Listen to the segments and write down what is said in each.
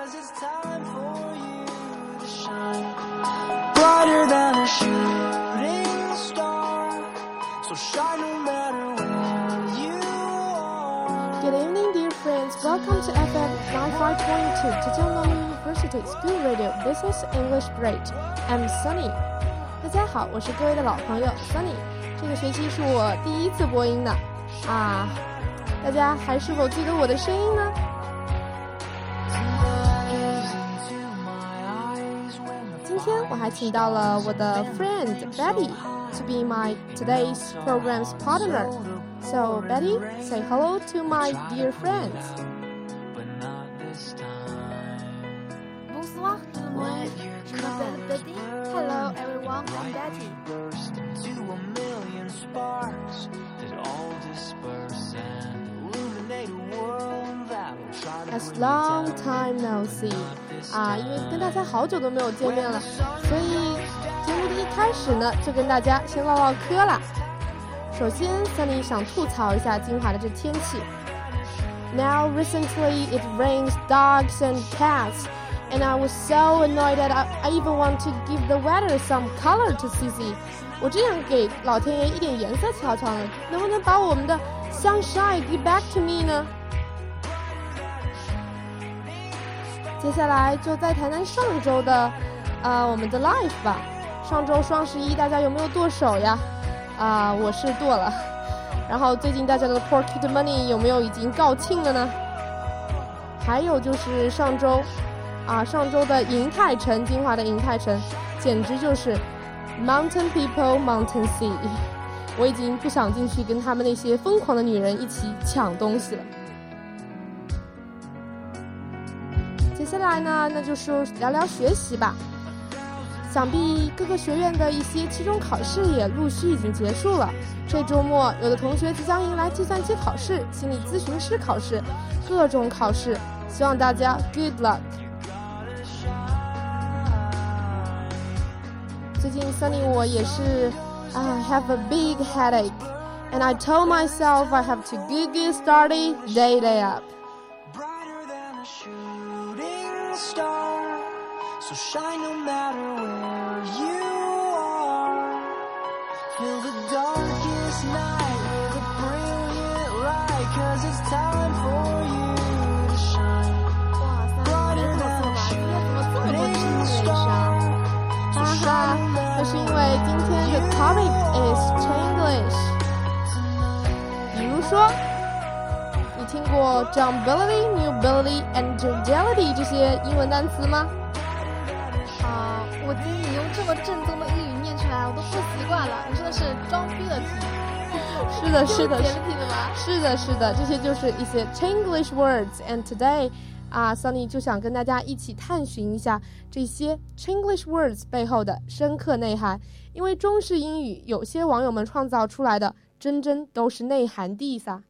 Cause it's time for you to shine brighter than a shooting star. So shine no matter where you are. Good evening, dear friends. Welcome to FM 95.2 Zhejiang University School Radio. This is English Great. I'm Sunny. 大家好，我是各位的老朋友 Sunny。这个学期是我第一次播音呢，啊，大家还是否记得我的声音呢？ 还请到了我的 friend Betty to be my today's program's partner. So Betty, say hello to my dear friends. but not this time. Bonsoir tout le monde, je m'appelle Betty. Hello everyone, I'm Betty. burst into a million sparks that all disperse and illuminate a world that will try to As bring long down time no see， 啊，因为跟大家好久都没有见面了，所以节目的一开始呢，就跟大家先唠唠嗑啦。首先想你想吐槽一下金华的这天气。Now recently it rains dogs and cats, and I was so annoyed that I, I even want to give the weather some color to see. 我真想给老天爷一点颜色瞧瞧呢，能不能把我们的 sunshine give back to me 呢？接下来就再谈谈上周的，呃，我们的 life 吧。上周双十一大家有没有剁手呀？啊、我是剁了。然后最近大家的 Pocket Money 有没有已经告罄了呢？还有就是上周，啊，上周的银泰城，金华的银泰城，简直就是 Mountain People Mountain Sea。我已经不想进去跟他们那些疯狂的女人一起抢东西了。来呢，那就是聊聊学习吧。想必各个学院的一些期中考试也陆续已经结束了。这周末，有的同学即将迎来计算机考试、心理咨询师考试，各种考试。希望大家 good luck。最近 Sunny 我也是，I have a big headache, and I told myself I have to good good study day day up. So shine no matter where you are. Fill the darkest night with a brilliant light. Cause it's time for you to shine. 哇塞，别这么说吧，今天怎么这么多 Shooting Chinglish 啊？star. 哈哈，那是因为今天的 topic is Chinglish。比如说，你听过 jumpability、newability and agility 这些英文单词吗？啊，我听你用这么正宗的英语念出来，我都不习惯了。你说的是装逼的题，是的，是的？是的，是的，这些就是一些 Chinglish words。And today，啊，Sunny 就想跟大家一起探寻一下这些 Chinglish words 背后的深刻内涵。因为中式英语有些网友们创造出来的，真真都是内涵地撒。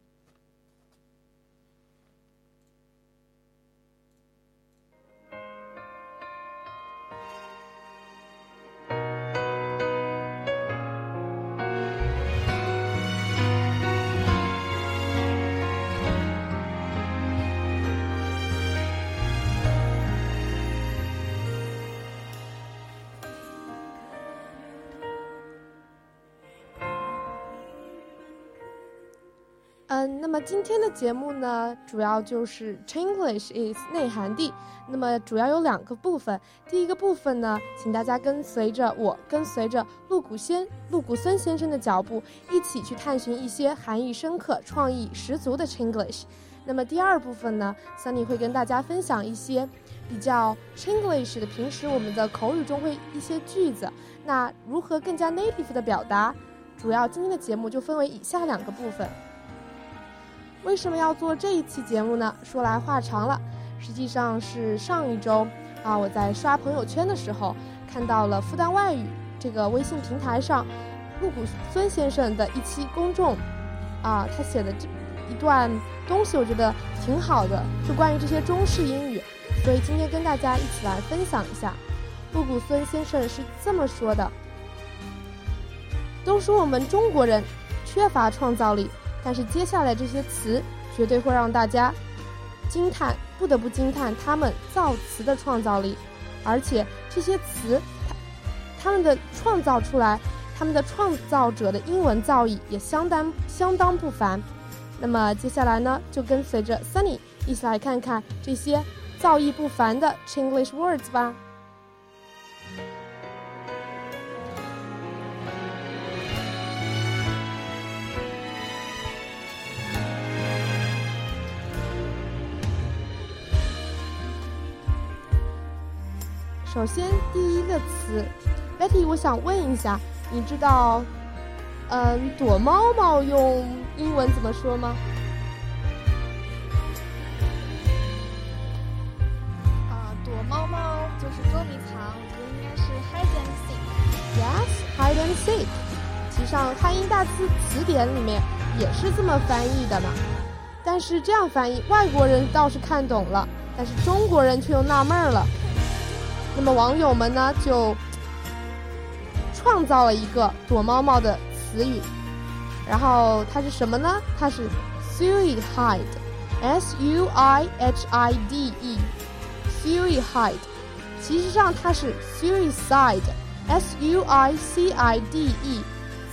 嗯，那么今天的节目呢，主要就是 Chinglish is 内涵地。那么主要有两个部分，第一个部分呢，请大家跟随着我，跟随着陆谷先、陆谷孙先生的脚步，一起去探寻一些含义深刻、创意十足的 Chinglish。那么第二部分呢，Sunny 会跟大家分享一些比较 Chinglish 的平时我们的口语中会一些句子，那如何更加 native 的表达？主要今天的节目就分为以下两个部分。为什么要做这一期节目呢？说来话长了，实际上是上一周啊，我在刷朋友圈的时候看到了复旦外语这个微信平台上陆谷孙先生的一期公众啊，他写的这一段东西，我觉得挺好的，是关于这些中式英语，所以今天跟大家一起来分享一下。陆谷孙先生是这么说的：都说我们中国人缺乏创造力。但是接下来这些词绝对会让大家惊叹，不得不惊叹他们造词的创造力，而且这些词，他他们的创造出来，他们的创造者的英文造诣也相当相当不凡。那么接下来呢，就跟随着 Sunny 一起来看看这些造诣不凡的 Chinglish words 吧。首先，第一个词，Betty，我想问一下，你知道，嗯，躲猫猫用英文怎么说吗？啊，躲猫猫就是捉迷藏，我觉得应该是 hide and seek。Yes，hide and seek。其实上，汉英大词词典里面也是这么翻译的呢。但是这样翻译，外国人倒是看懂了，但是中国人却又纳闷了。那么网友们呢，就创造了一个躲猫猫的词语，然后它是什么呢？它是 suicide，s u i h i d e，suicide，其实上它是 suicide，s u i c i d e，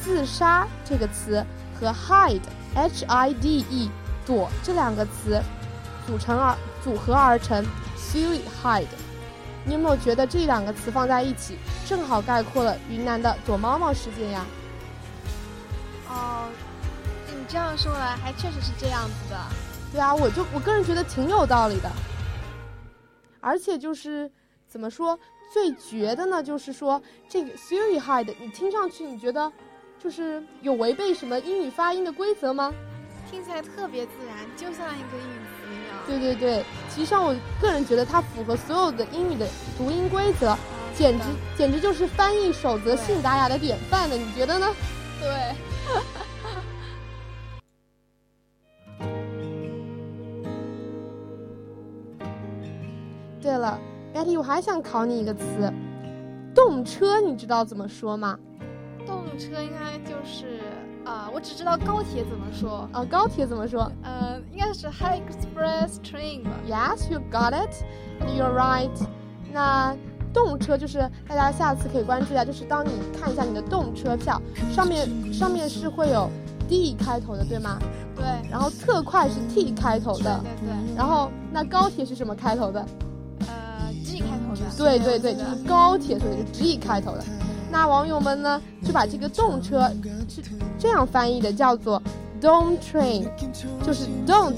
自杀这个词和 hide，h i d e，躲这两个词组成而组合而成 suicide。你有没有觉得这两个词放在一起，正好概括了云南的躲猫猫事件呀？哦，你这样说来，还确实是这样子的。对啊，我就我个人觉得挺有道理的。而且就是怎么说，最绝的呢，就是说这个 Siri Hide，你听上去你觉得就是有违背什么英语发音的规则吗？听起来特别自然，就像一个英语。对对对，其实上我个人觉得它符合所有的英语的读音规则，简直简直就是翻译守则信达雅的典范呢，你觉得呢？对。对了，Betty，我还想考你一个词，动车，你知道怎么说吗？动车应该就是啊，我只知道高铁怎么说。啊，高铁怎么说？呃，应该是 High Express Train 吧。Yes, you got it. You're right. 那动车就是大家下次可以关注一下，就是当你看一下你的动车票，上面上面是会有 D 开头的，对吗？对。然后特快是 T 开头的。对对。然后那高铁是什么开头的？呃，G 开头的。对对对，就是高铁，所以是 G 开头的。那网友们呢，就把这个动车是这样翻译的，叫做 Don't Train，就是 Don't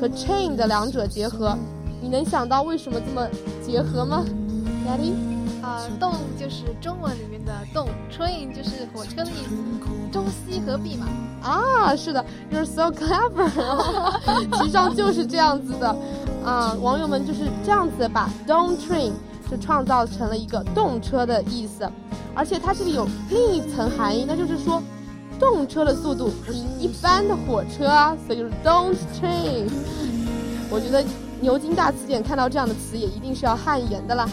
和 Chain 的两者结合。你能想到为什么这么结合吗？Ready？啊，动就是中文里面的动，Train 就是火车的意思，中西合璧嘛。啊，是的，You're so clever，其实上就是这样子的。啊，网友们就是这样子把 Don't Train 就创造成了一个动车的意思。而且它这里有另一层含义，那就是说，动车的速度不是一般的火车，所以就是 don't train。我觉得牛津大词典看到这样的词也一定是要汗颜的啦。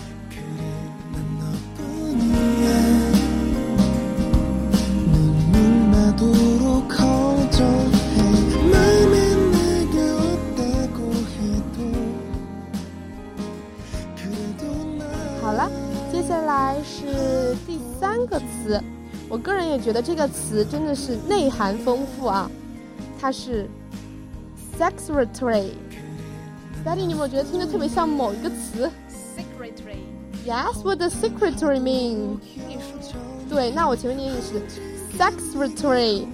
好了，接下来是第三个词，我个人也觉得这个词真的是内涵丰富啊，它是 secretary。Betty，你有没有觉得听着特别像某一个词？Secretary。Yes，what does secretary mean？对，那我前面念的是 secretary。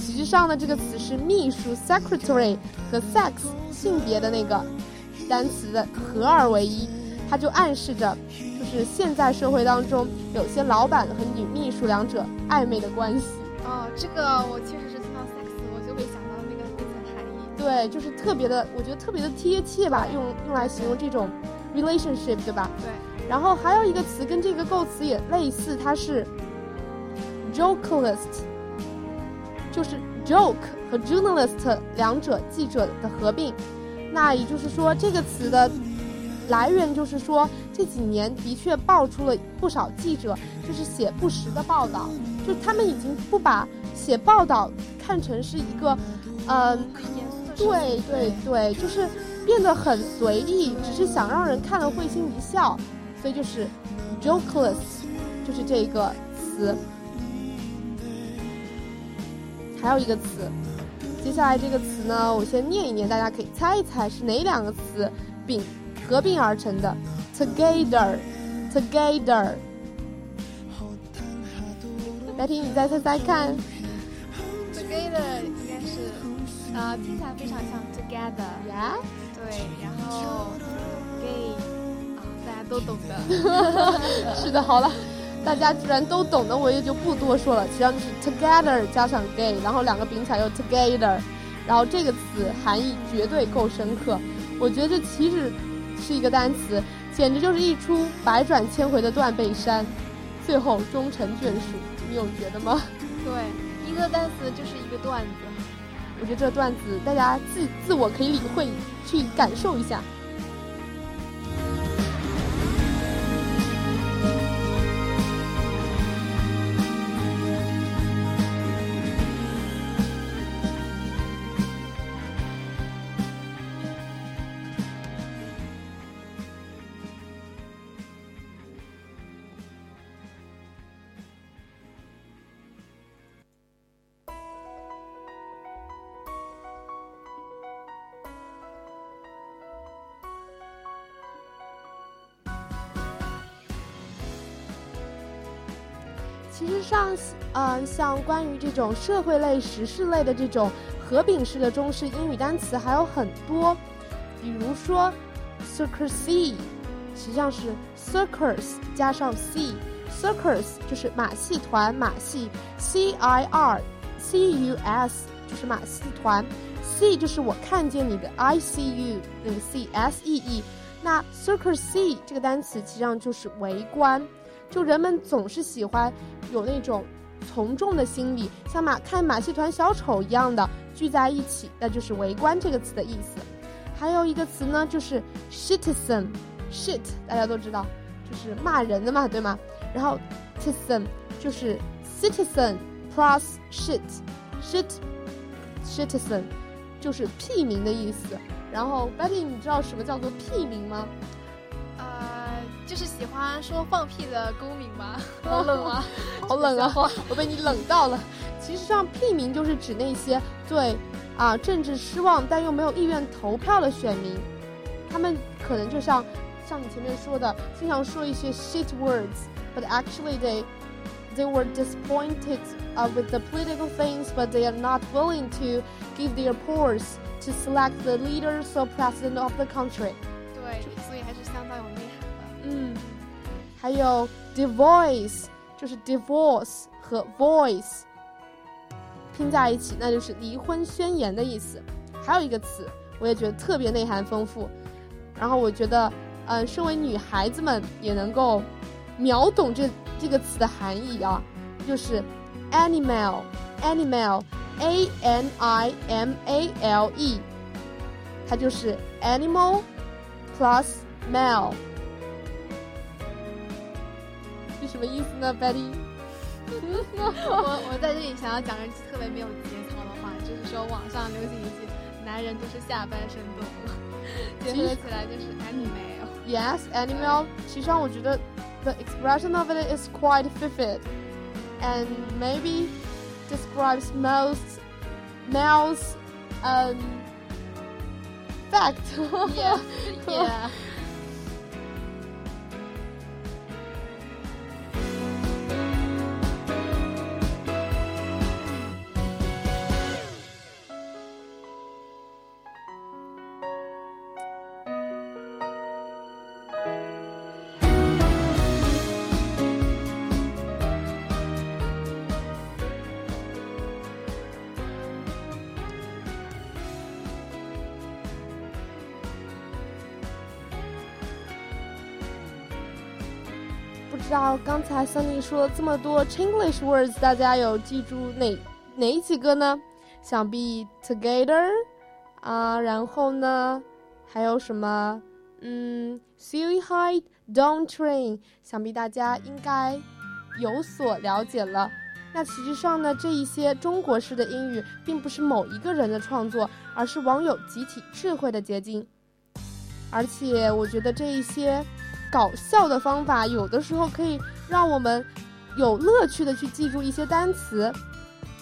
实际上呢，这个词是秘书 secretary 和 sex 性别的那个单词的合二为一，它就暗示着。是现在社会当中有些老板和女秘书两者暧昧的关系。哦，这个我确实是听到 sex，我就会想到那个那层含义。对，就是特别的，我觉得特别的贴切吧，用用来形容这种 relationship，对吧？对。然后还有一个词跟这个构词也类似，它是 journalist，就是 joke 和 journalist 两者记者的合并。那也就是说，这个词的。来源就是说，这几年的确爆出了不少记者就是写不实的报道，就他们已经不把写报道看成是一个，嗯，对对对，就是变得很随意，只是想让人看了会心一笑，所以就是 jokeless，就是这个词。还有一个词，接下来这个词呢，我先念一念，大家可以猜一猜是哪两个词并合并而成的，together，together。来听，你再猜猜看。together 应该是，呃，听起来非常像 together。Yeah？对，然后 gay，啊，大家都懂的。是的，好了。大家既然都懂的，我也就不多说了。实际上就是 together 加上 gay，然后两个并起来又 together，然后这个词含义绝对够深刻。我觉得这岂止是一个单词，简直就是一出百转千回的断背山，最后终成眷属。你有觉得吗？对，一个单词就是一个段子。我觉得这段子大家自自我可以领会，去感受一下。其实上，嗯，像关于这种社会类、时事类的这种合并式的中式英语单词还有很多，比如说，circus，实际上是 circus 加上 c，circus 就是马戏团，马戏，c i r c u s 就是马戏团，c 就是我看见你的 i c u 那个 c s e e，那 circus c 这个单词实际上就是围观。就人们总是喜欢有那种从众的心理，像马看马戏团小丑一样的聚在一起，那就是围观这个词的意思。还有一个词呢，就是 citizen，shit 大家都知道，就是骂人的嘛，对吗？然后 citizen 就是 citizen plus shit，shit，citizen 就是屁民的意思。然后 Betty，你知道什么叫做屁民吗？就是喜欢说放屁的公民吗？好冷啊，好冷啊！我被你冷到了。其实上，屁民就是指那些对啊政治失望但又没有意愿投票的选民，他们可能就像像你前面说的，经常说一些 shit words，but actually they they were disappointed uh with the political things, but they are not willing to give their pores to select the leaders or president of the country。对，所以。嗯，还有 divorce 就是 divorce 和 voice 拼在一起，那就是离婚宣言的意思。还有一个词，我也觉得特别内涵丰富。然后我觉得，嗯，身为女孩子们也能够秒懂这这个词的含义啊，就是 animal，animal，a n i m a l e，它就是 animal plus male。什么意思呢，Betty？我我在这里想要讲一句特别没有节操的话，就是说网上流行一句“男人都是下半身动物”，结合起来就是 animal。Yes, animal。其实上我觉得 the expression of it is quite vivid and maybe describes most males um fact. yeah, yeah. 知道刚才 Sunny 说了这么多 Chinglish words，大家有记住哪哪几个呢？想必 together 啊，然后呢，还有什么？嗯，silly hide，don't train，想必大家应该有所了解了。那实际上呢，这一些中国式的英语并不是某一个人的创作，而是网友集体智慧的结晶。而且我觉得这一些搞笑的方法，有的时候可以让我们有乐趣的去记住一些单词。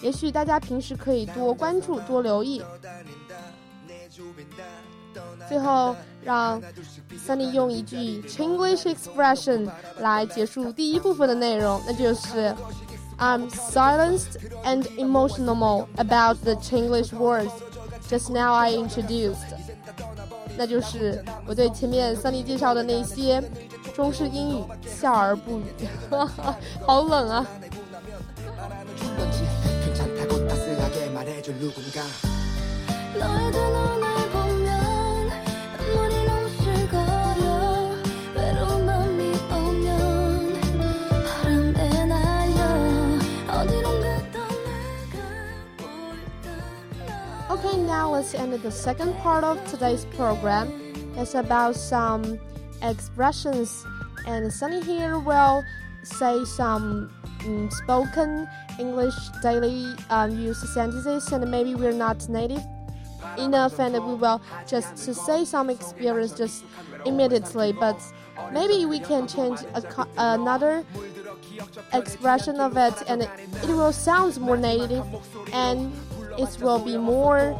也许大家平时可以多关注、多留意。最后，让 Sunny 用一句 Chinglish expression 来结束第一部分的内容，那就是 I'm silenced and emotional about the Chinglish words just now I introduced。那就是我对前面 Sunny 介绍的那些中式英语笑而不语，好冷啊！Let's end the second part of today's program. It's about some expressions, and Sunny here will say some mm, spoken English daily um, use sentences, and maybe we're not native enough, and we will just to say some experience just immediately, but maybe we can change a, another expression of it, and it will sound more native, and it will be more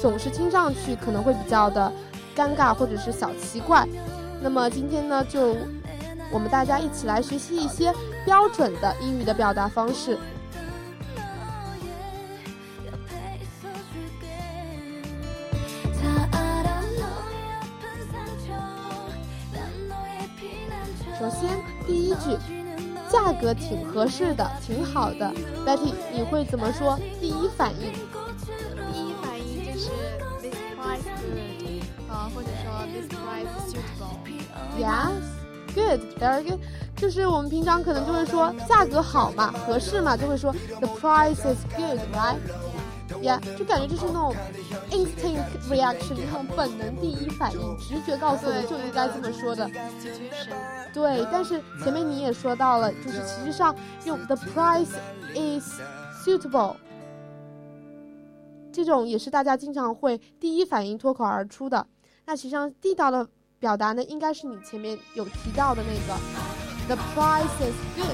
总是听上去可能会比较的尴尬或者是小奇怪，那么今天呢，就我们大家一起来学习一些标准的英语的表达方式。首先第一句，价格挺合适的，挺好的，Betty 你会怎么说第一反应？或者说 this price is suitable，yes good very good。就是我们平常可能就会说价格好嘛，合适嘛，就会说 the price is good，right？Yeah，就感觉就是那种 instinct reaction，那种本能第一反应，直觉告诉我们就应该这么说的。对，但是前面你也说到了，就是其实上用 the price is suitable，这种也是大家经常会第一反应脱口而出的。那实际上地道的表达呢，应该是你前面有提到的那个 the price is good，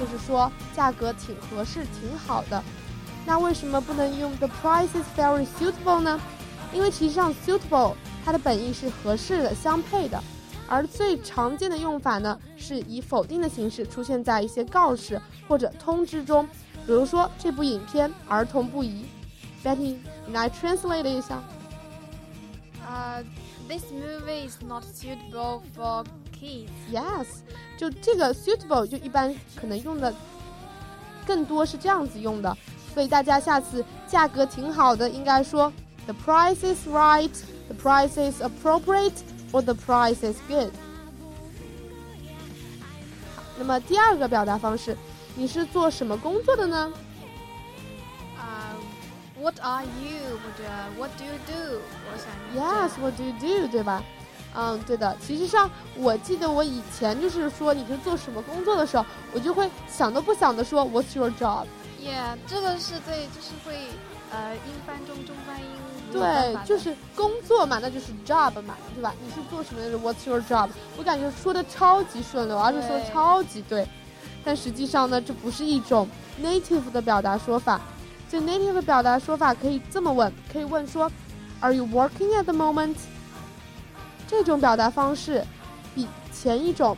就是说价格挺合适、挺好的。那为什么不能用 the price is very suitable 呢？因为实际上 suitable 它的本意是合适的、相配的。而最常见的用法呢，是以否定的形式出现在一些告示或者通知中，比如说这部影片儿童不宜。Betty，你来 translate 一下。呃、t h i s movie is not suitable for kids。 Yes，就这个 suitable 就一般可能用的更多是这样子用的，所以大家下次价格挺好的，应该说 the price is right，the price is appropriate，or the price is good。好，那么第二个表达方式，你是做什么工作的呢？ 啊、w h a t are you？或者 What do you do？我想 Yes, what do you do？对吧？嗯，对的。其实上，我记得我以前就是说你是做什么工作的时候，我就会想都不想的说 What's your job？Yeah，这个是对，就是会呃英翻中中翻英。对就是工作嘛，那就是 job 嘛，对吧？你是做什么的？What's your job？我感觉说的超级顺溜，而且说的超级对。但实际上呢，这不是一种 native 的表达说法。最 native 的表达说法可以这么问，可以问说，Are you working at the moment？这种表达方式比前一种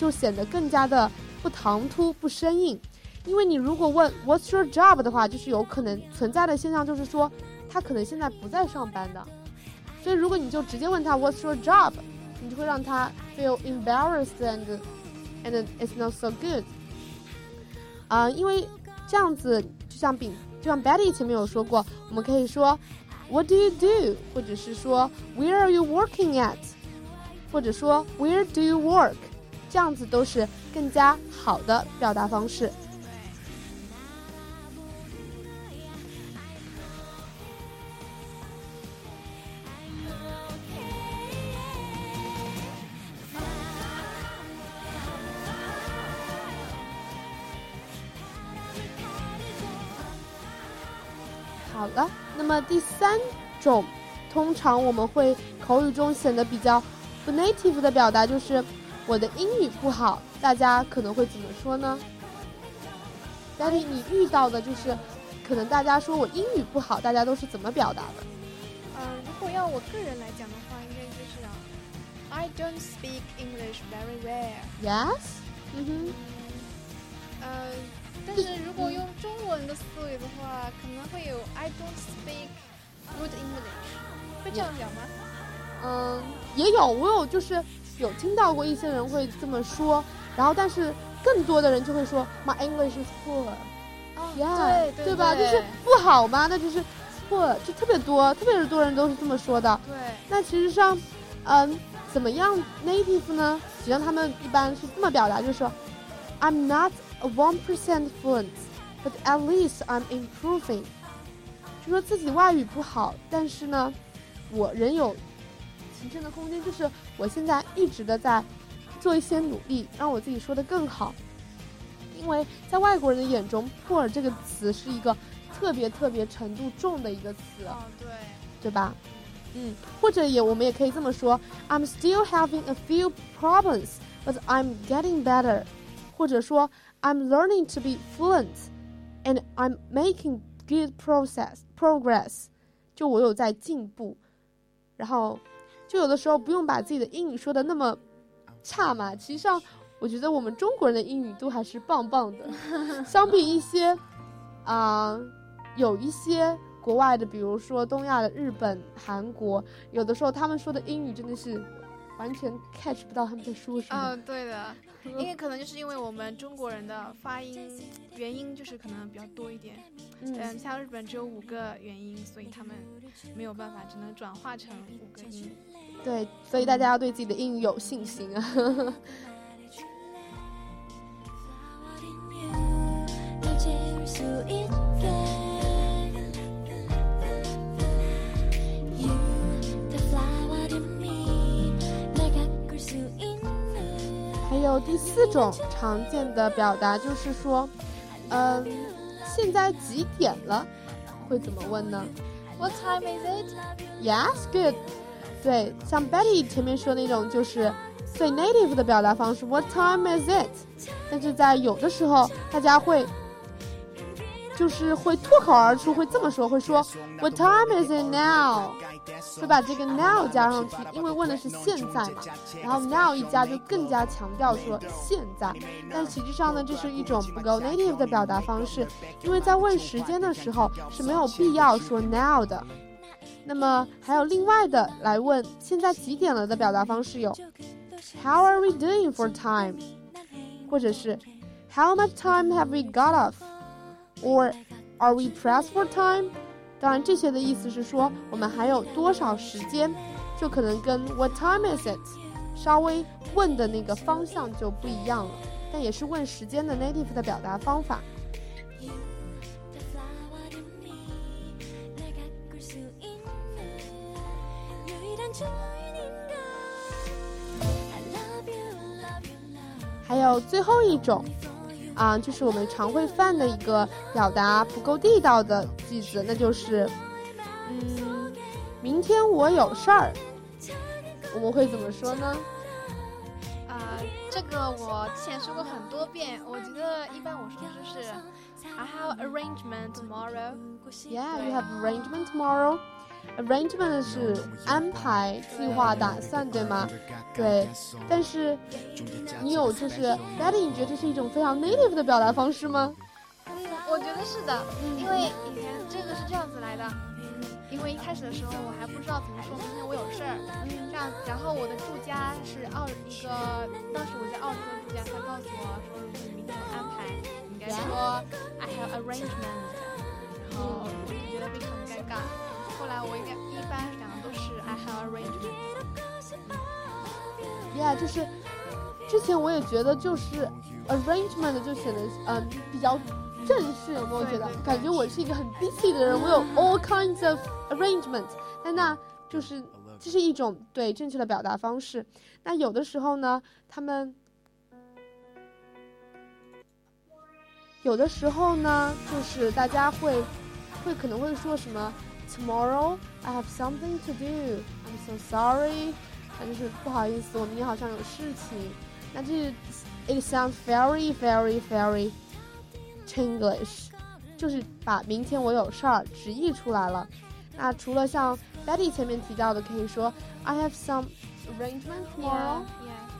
就显得更加的不唐突、不生硬。因为你如果问 What's your job 的话，就是有可能存在的现象，就是说他可能现在不在上班的。所以如果你就直接问他 What's your job，你就会让他 feel embarrassed and and it's not so good。啊、因为这样子就像丙就像 Betty 前面有说过，我们可以说 What do you do？或者是说 Where are you working at？或者说 Where do you work？这样子都是更加好的表达方式。好了，那么第三种，通常我们会口语中显得比较不 native 的表达，就是我的英语不好，大家可能会怎么说呢？Daddy，你遇到的就是，可能大家说我英语不好，大家都是怎么表达的？嗯，如果要我个人来讲的话，应该就是啊，I don't speak English very well。Yes，嗯哼，呃，但是如果用中文的思维的话，可能会有 I don't speak good English，会这样讲吗？嗯，也有，我有就是有听到过一些人会这么说，然后但是更多的人就会说 My English is poor。哦 Yeah，对对吧？就是不好嘛，那就是 poor，就特别多，特别多人都是这么说的。对，那其实上，嗯，怎么样 native 呢？实际上他们一般是这么表达，就是说，I'm not a one percent fluent, but at least I'm improving。就说自己外语不好，但是呢，我仍有提升的空间，就是我现在一直的在做一些努力，让我自己说的更好。因为在外国人的眼中，poor 这个词是一个特别特别程度重的一个词。哦对，对吧？嗯，或者也我们也可以这么说，I'm still having a few problems, but I'm getting better，或者说 I'm learning to be fluent, and I'm making good process progress，就我有在进步，然后就有的时候不用把自己的英语说的那么差嘛，其实上我觉得我们中国人的英语都还是棒棒的，相比一些啊、有一些国外的，比如说东亚的日本、韩国，有的时候他们说的英语真的是完全 catch 不到他们在说什么。嗯，对的，因为可能就是因为我们中国人的发音元音就是可能比较多一点，嗯嗯，像日本只有五个元音，所以他们没有办法，只能转化成五个音。对，所以大家要对自己的英语有信心啊。还有第四种常见的表达就是说，嗯，现在几点了？会怎么问呢 What time is it？？Yes, good。对，像 Betty 前面说那种就是最 native 的表达方式，What time is it？但是在有的时候，大家会就是会脱口而出，会这么说，会说 What time is it now？会把这个 now 加上去，因为问的是现在嘛。然后 now 一加就更加强调说现在，但实际上呢，这是一种不够 native 的表达方式，因为在问时间的时候是没有必要说 now 的。那么还有另外的来问现在几点了的表达方式有 How are we doing for time？或者是 How much time have we got off？or Are we pressed for time？当然这些的意思是说我们还有多少时间，就可能跟 what time is it 稍微问的那个方向就不一样了，但也是问时间的 native 的表达方法。还有最后一种。啊，就是我们常会犯的一个表达不够地道的句子，那就是，嗯，明天我有事儿，我们会怎么说呢？啊、这个我之前说过很多遍，我觉得一般我说的就是 I have arrangement tomorrow。Yeah, you have arrangement tomorrow. Arrangement 是安排、计划、打算，对吗？对。但是你有就是 Daddy，你觉得这是一种非常 native 的表达方式吗？嗯，我觉得是的，因为以前这个是这样子来的。嗯，因为一开始的时候我还不知道怎么说，明天我有事儿，嗯，这样，然后我的住家是澳一个，当时我在澳洲的住家，他告诉我说，如果你明天有安排，你应该说 I have arrangement，然后我就觉得非常尴尬。后后来我应该一般讲的都是 I have arrangement。Yeah，就是之前我也觉得就是 arrangement 就显得嗯比较正式，有没有觉得感觉我是一个很 busy 的人，我有 all kinds of arrangement。但那就是这是一种对正确的表达方式。那有的时候呢，他们有的时候呢，就是大家会会可能会说什么 Tomorrow I have something to do. I'm so sorry. 那就是不好意思，我明天好像有事情。那这 it sounds very very very Chinglish，就是把明天我有事儿直译出来了。那除了像 Betty 前面提到的，可以说 I have some arrangement tomorrow。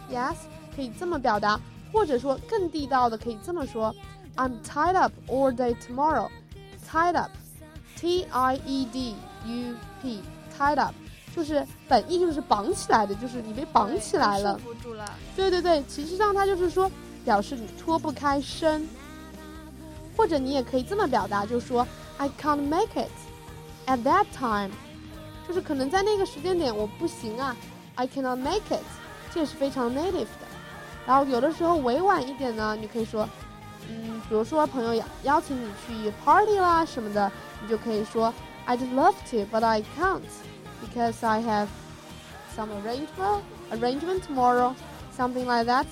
Yeah. Yes，可以这么表达，或者说更地道的可以这么说：I'm tied up all day tomorrow. Tied up，T I E D U P，tied up， 就是本意就是绑起来的，就是你被绑起来了。束缚住了。对对对，其实上它就是说表示你脱不开身，或者你也可以这么表达，就说 I can't make it at that time，就是可能在那个时间点我不行啊，I cannot make it，这也是非常 native 的。然后有的时候委婉一点呢，你可以说，嗯，比如说朋友邀邀请你去 party 啦什么的，你就可以说 I'd love to, but I can't because I have some arrangement arrangement tomorrow, something like that.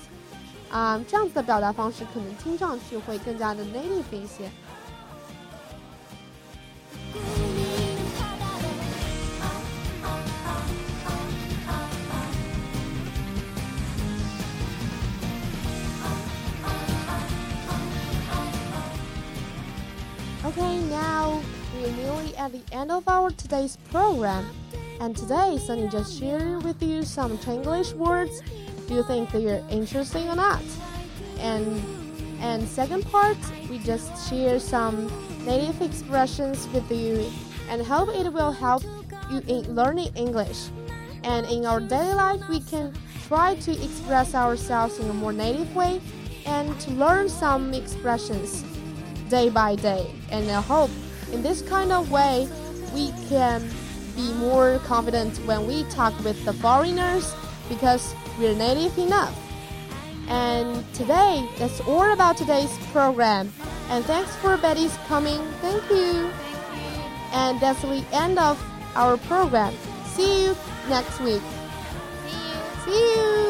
啊、这样子的表达方式可能听上去会更加的 native 一些。 Okay, now we're nearly at the end of our today's program. And today, Sunny just shared with you some Chinglish words. Do you think they're interesting or not? And and second part, we just share some native expressions with you and hope it will help you in learning English. And in our daily life, we can try to express ourselves in a more native way and to learn some expressions day by day. And I hope in this kind of way we can be more confident when we talk with the foreigners because we're native enough. And today, that's all about today's program. And thanks for Betty's coming. Thank you. Thank you. And that's the end of our program. See you next week. See you. See you.